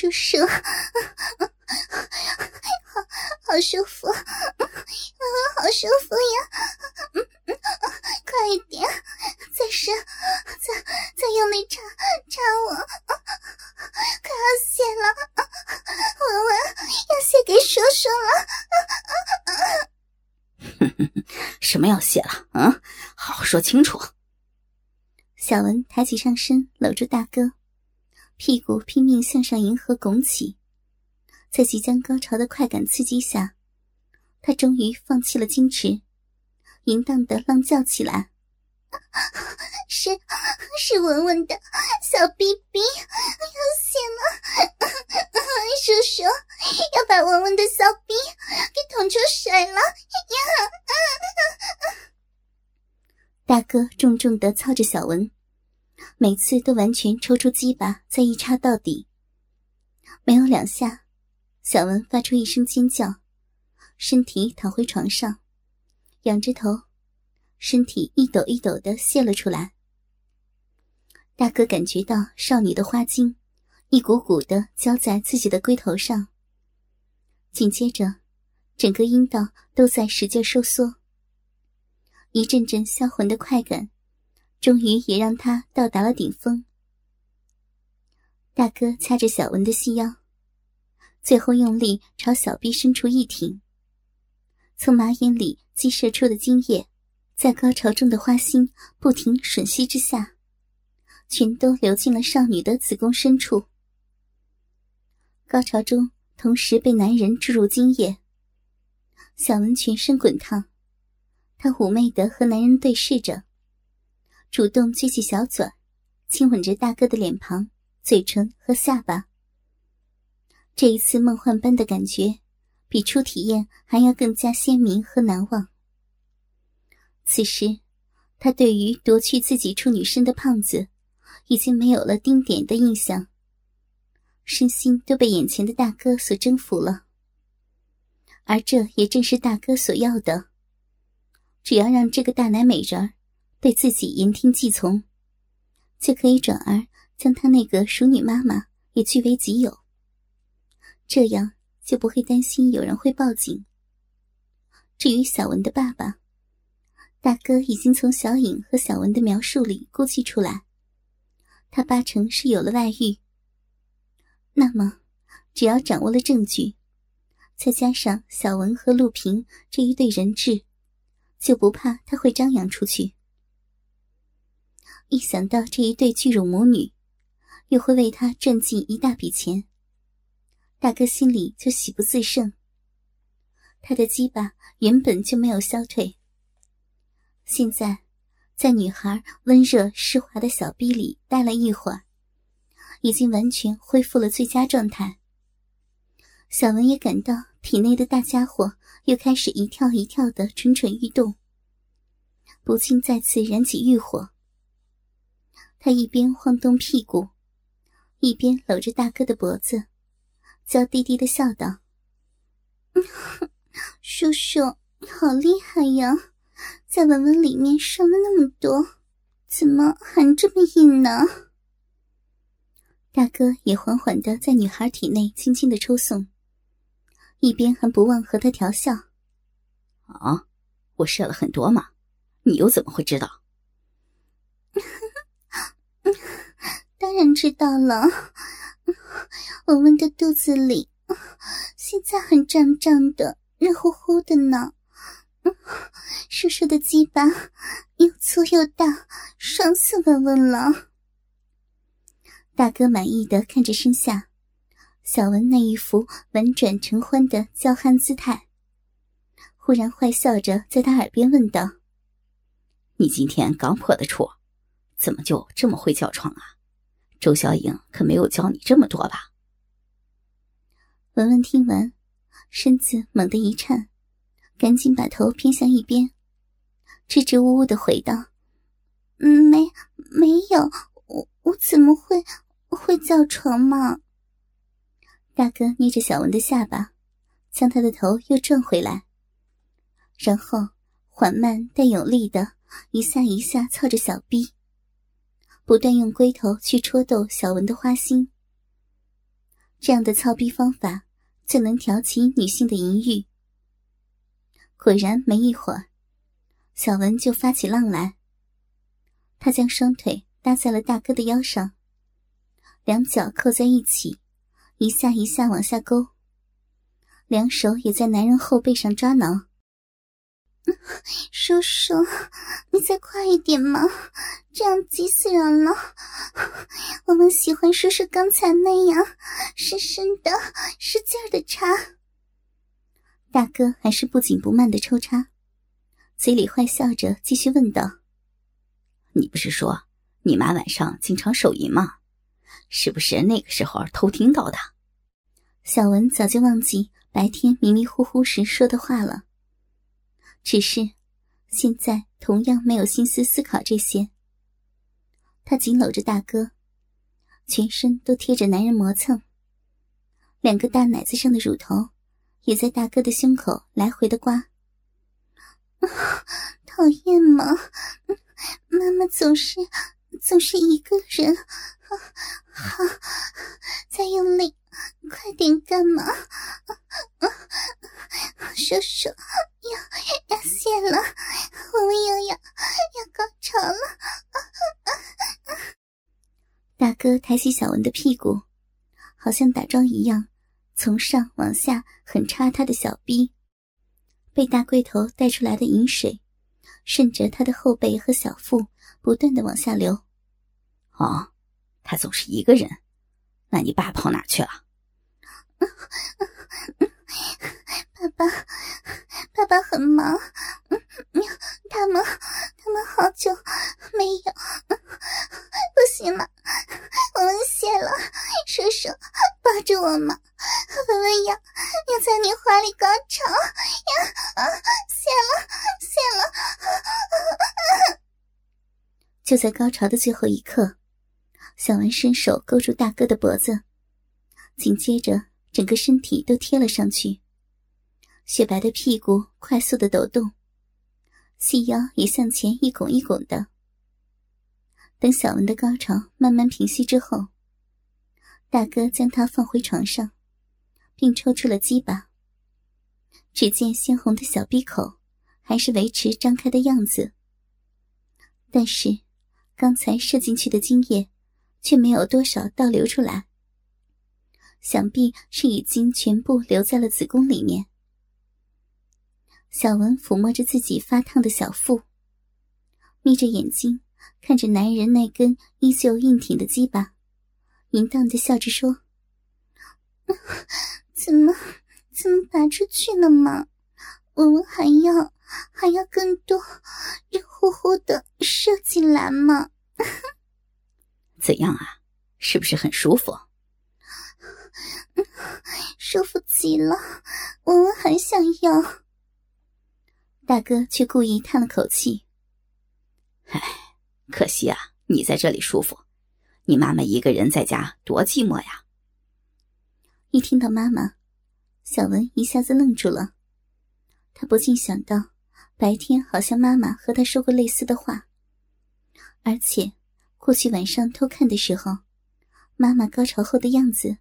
叔叔，好 好舒服，好舒服呀！快一点，再深，再再用力插插我，快要泄了，文文要泄给叔叔了。什么要泄了？嗯，好好说清楚。小文抬起上身，搂住大哥，屁股拼命向上迎合拱起，在即将高潮的快感刺激下，他终于放弃了矜持，淫荡的浪叫起来：“ 是是文文的小逼逼要泄了，叔叔要把文文的小逼给捅出水了！”大哥重重的操着小文。每次都完全抽出鸡巴，再一插到底。没有两下，小文发出一声尖叫，身体躺回床上，仰着头，身体一抖一抖的泄了出来。大哥感觉到少女的花精一股股的浇在自己的龟头上，紧接着，整个阴道都在使劲收缩，一阵阵销魂的快感。终于也让他到达了顶峰。大哥掐着小文的细腰，最后用力朝小臂深处一挺，从马眼里激射出的精液，在高潮中的花心不停吮吸之下，全都流进了少女的子宫深处。高潮中同时被男人注入精液，小文全身滚烫，她妩媚的和男人对视着。主动撅起小嘴，亲吻着大哥的脸庞、嘴唇和下巴。这一次梦幻般的感觉，比初体验还要更加鲜明和难忘。此时，他对于夺去自己处女身的胖子，已经没有了丁点的印象，身心都被眼前的大哥所征服了。而这也正是大哥所要的，只要让这个大奶美人儿。对自己言听计从，就可以转而将他那个熟女妈妈也据为己有。这样就不会担心有人会报警。至于小文的爸爸，大哥已经从小颖和小文的描述里估计出来，他八成是有了外遇。那么，只要掌握了证据，再加上小文和陆平这一对人质，就不怕他会张扬出去。一想到这一对巨乳母女，又会为他赚进一大笔钱，大哥心里就喜不自胜。他的鸡巴原本就没有消退，现在在女孩温热湿滑的小臂里待了一会儿，已经完全恢复了最佳状态。小文也感到体内的大家伙又开始一跳一跳的蠢蠢欲动，不禁再次燃起欲火。他一边晃动屁股，一边搂着大哥的脖子，娇滴滴的笑道：“ 叔叔好厉害呀，在文文里面射了那么多，怎么还这么硬呢？”大哥也缓缓的在女孩体内轻轻的抽送，一边还不忘和她调笑：“啊，我射了很多嘛，你又怎么会知道？” 当然知道了，文文的肚子里现在很胀胀的，热乎乎的呢。叔叔的鸡巴又粗又大，爽死文文了。大哥满意的看着身下小文那一副婉转承欢的娇憨姿态，忽然坏笑着在他耳边问道：“你今天刚破的处，怎么就这么会叫床啊？”周小颖可没有教你这么多吧？文文听完，身子猛地一颤，赶紧把头偏向一边，支支吾吾的回道：“没，没有，我我怎么会会叫床嘛？”大哥捏着小文的下巴，将他的头又转回来，然后缓慢但有力的一下一下操着小臂。不断用龟头去戳逗小文的花心，这样的操逼方法最能挑起女性的淫欲。果然，没一会儿，小文就发起浪来。他将双腿搭在了大哥的腰上，两脚扣在一起，一下一下往下勾，两手也在男人后背上抓挠。叔叔，你再快一点嘛，这样急死人了。我们喜欢叔叔刚才那样，深深的、使劲的插。大哥还是不紧不慢的抽插，嘴里坏笑着，继续问道：“你不是说你妈晚上经常手淫吗？是不是那个时候偷听到的？”小文早就忘记白天迷迷糊糊时说的话了，只是现在同样没有心思思考这些。他紧搂着大哥，全身都贴着男人磨蹭，两个大奶子上的乳头。也在大哥的胸口来回的刮，讨厌吗？妈妈总是总是一个人，好，再用力，快点干嘛？叔叔要要泄了，我们又要要高潮了。大哥抬起小文的屁股，好像打桩一样。从上往下狠插他的小臂，被大龟头带出来的饮水，顺着他的后背和小腹不断的往下流。哦，他总是一个人，那你爸跑哪去了？爸爸，爸爸很忙，他们他们好久没有，不行了，我们谢了，叔叔抱着我嘛。就在高潮的最后一刻，小文伸手勾住大哥的脖子，紧接着整个身体都贴了上去，雪白的屁股快速的抖动，细腰也向前一拱一拱的。等小文的高潮慢慢平息之后，大哥将她放回床上。并抽出了鸡巴，只见鲜红的小闭口还是维持张开的样子，但是刚才射进去的精液却没有多少倒流出来，想必是已经全部留在了子宫里面。小文抚摸着自己发烫的小腹，眯着眼睛看着男人那根依旧硬挺的鸡巴，淫荡的笑着说。怎么，怎么拔出去了吗？我们还要还要更多热乎乎的射进来吗？怎样啊？是不是很舒服？舒服极了，我们很想要。大哥却故意叹了口气：“唉，可惜啊，你在这里舒服，你妈妈一个人在家多寂寞呀。”一听到妈妈，小文一下子愣住了。他不禁想到，白天好像妈妈和他说过类似的话，而且过去晚上偷看的时候，妈妈高潮后的样子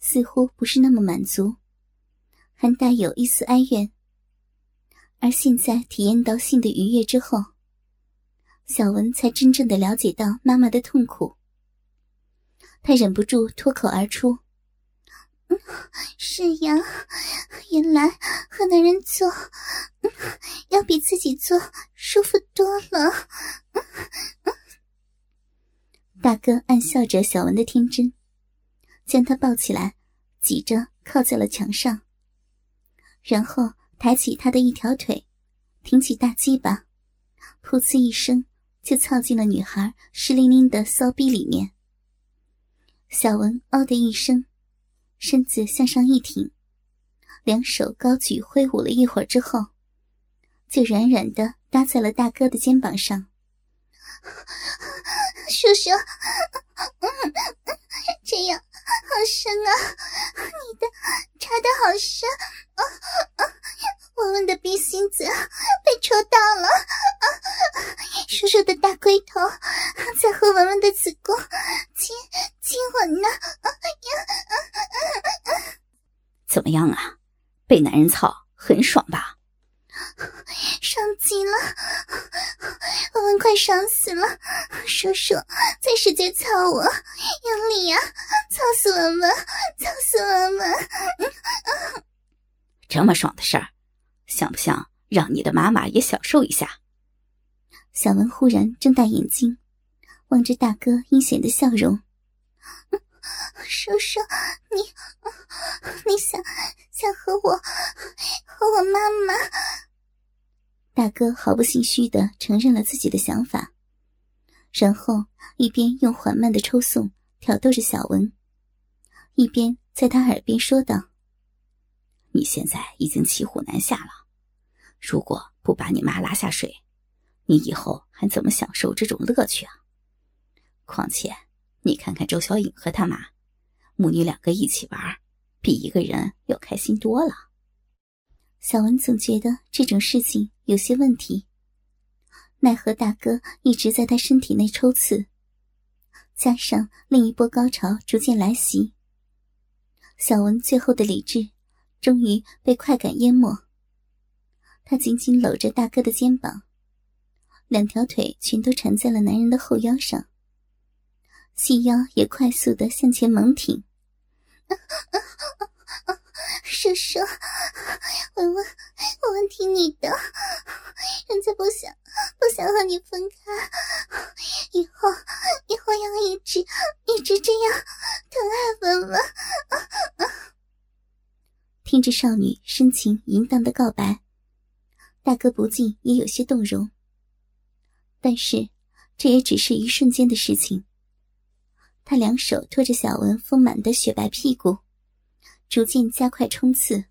似乎不是那么满足，还带有一丝哀怨。而现在体验到性的愉悦之后，小文才真正的了解到妈妈的痛苦。他忍不住脱口而出。是呀，原来和男人做要比自己做舒服多了。大哥暗笑着小文的天真，将他抱起来，挤着靠在了墙上，然后抬起他的一条腿，挺起大鸡巴，噗呲一声就操进了女孩湿淋淋的骚逼里面。小文嗷的一声。身子向上一挺，两手高举挥舞了一会儿之后，就软软的搭在了大哥的肩膀上。叔叔，这样好深啊！你的插的好深啊，我们的鼻心子被戳到了。叔叔的大龟头在和文文的子宫亲亲吻呢。怎么样啊？被男人操很爽吧？爽极了，文文快爽死了！叔叔，在使劲操我，用力呀！操死文文，操死文文！这么爽的事儿，想不想让你的妈妈也享受一下？小文忽然睁大眼睛，望着大哥阴险的笑容。叔叔，你你想想和我和我妈妈？大哥毫不心虚的承认了自己的想法，然后一边用缓慢的抽送挑逗着小文，一边在他耳边说道：“你现在已经骑虎难下了，如果不把你妈拉下水，你以后还怎么享受这种乐趣啊？况且，你看看周小颖和他妈。”母女两个一起玩，比一个人要开心多了。小文总觉得这种事情有些问题，奈何大哥一直在他身体内抽刺，加上另一波高潮逐渐来袭，小文最后的理智终于被快感淹没。他紧紧搂着大哥的肩膀，两条腿全都缠在了男人的后腰上。细腰也快速的向前猛挺，叔叔，文文，文文听你的，人家不想不想和你分开，以后以后要一直一直这样疼爱文文。听着少女深情淫荡的告白，大哥不禁也有些动容。但是，这也只是一瞬间的事情。他两手托着小文丰满的雪白屁股，逐渐加快冲刺。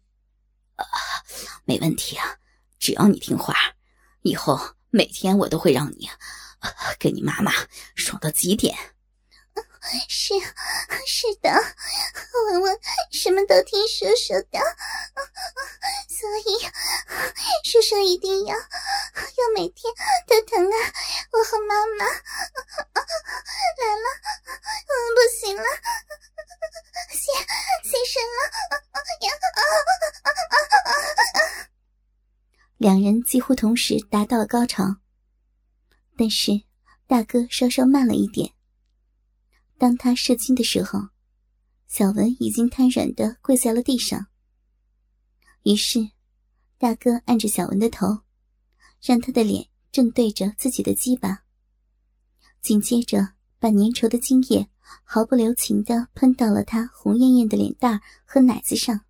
啊，没问题啊，只要你听话，以后每天我都会让你跟你妈妈爽到极点。是，是的，文文什么都听叔叔的，所以叔叔一定要要每天都疼爱我和妈妈。来了，不行了，先先生了呀！两人几乎同时达到了高潮，但是大哥稍稍慢了一点。当他射精的时候，小文已经瘫软的跪在了地上。于是，大哥按着小文的头，让他的脸正对着自己的鸡巴，紧接着把粘稠的精液毫不留情的喷到了他红艳艳的脸蛋和奶子上。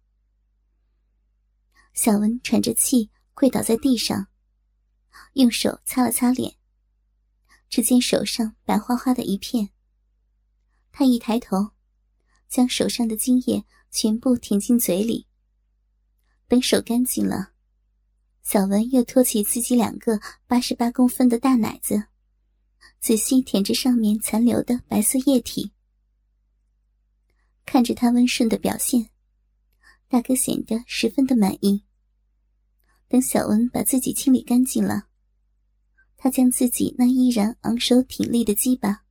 小文喘着气跪倒在地上，用手擦了擦脸，只见手上白花花的一片。他一抬头，将手上的精液全部舔进嘴里。等手干净了，小文又托起自己两个八十八公分的大奶子，仔细舔着上面残留的白色液体。看着他温顺的表现，大哥显得十分的满意。等小文把自己清理干净了，他将自己那依然昂首挺立的鸡巴。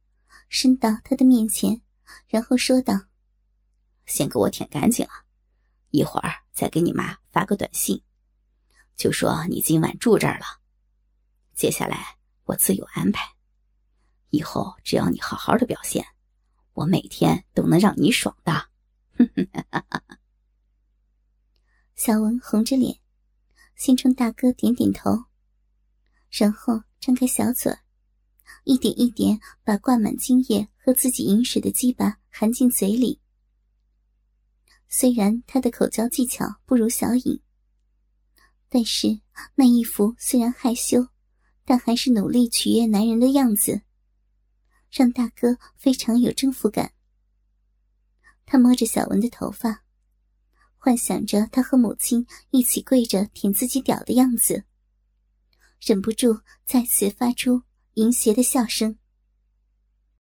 伸到他的面前，然后说道：“先给我舔干净了，一会儿再给你妈发个短信，就说你今晚住这儿了。接下来我自有安排。以后只要你好好的表现，我每天都能让你爽的。”小文红着脸，心中大哥点点头，然后张开小嘴。一点一点把灌满精液和自己饮水的鸡巴含进嘴里。虽然他的口交技巧不如小颖，但是那一副虽然害羞，但还是努力取悦男人的样子，让大哥非常有征服感。他摸着小文的头发，幻想着他和母亲一起跪着舔自己屌的样子，忍不住再次发出。淫邪的笑声。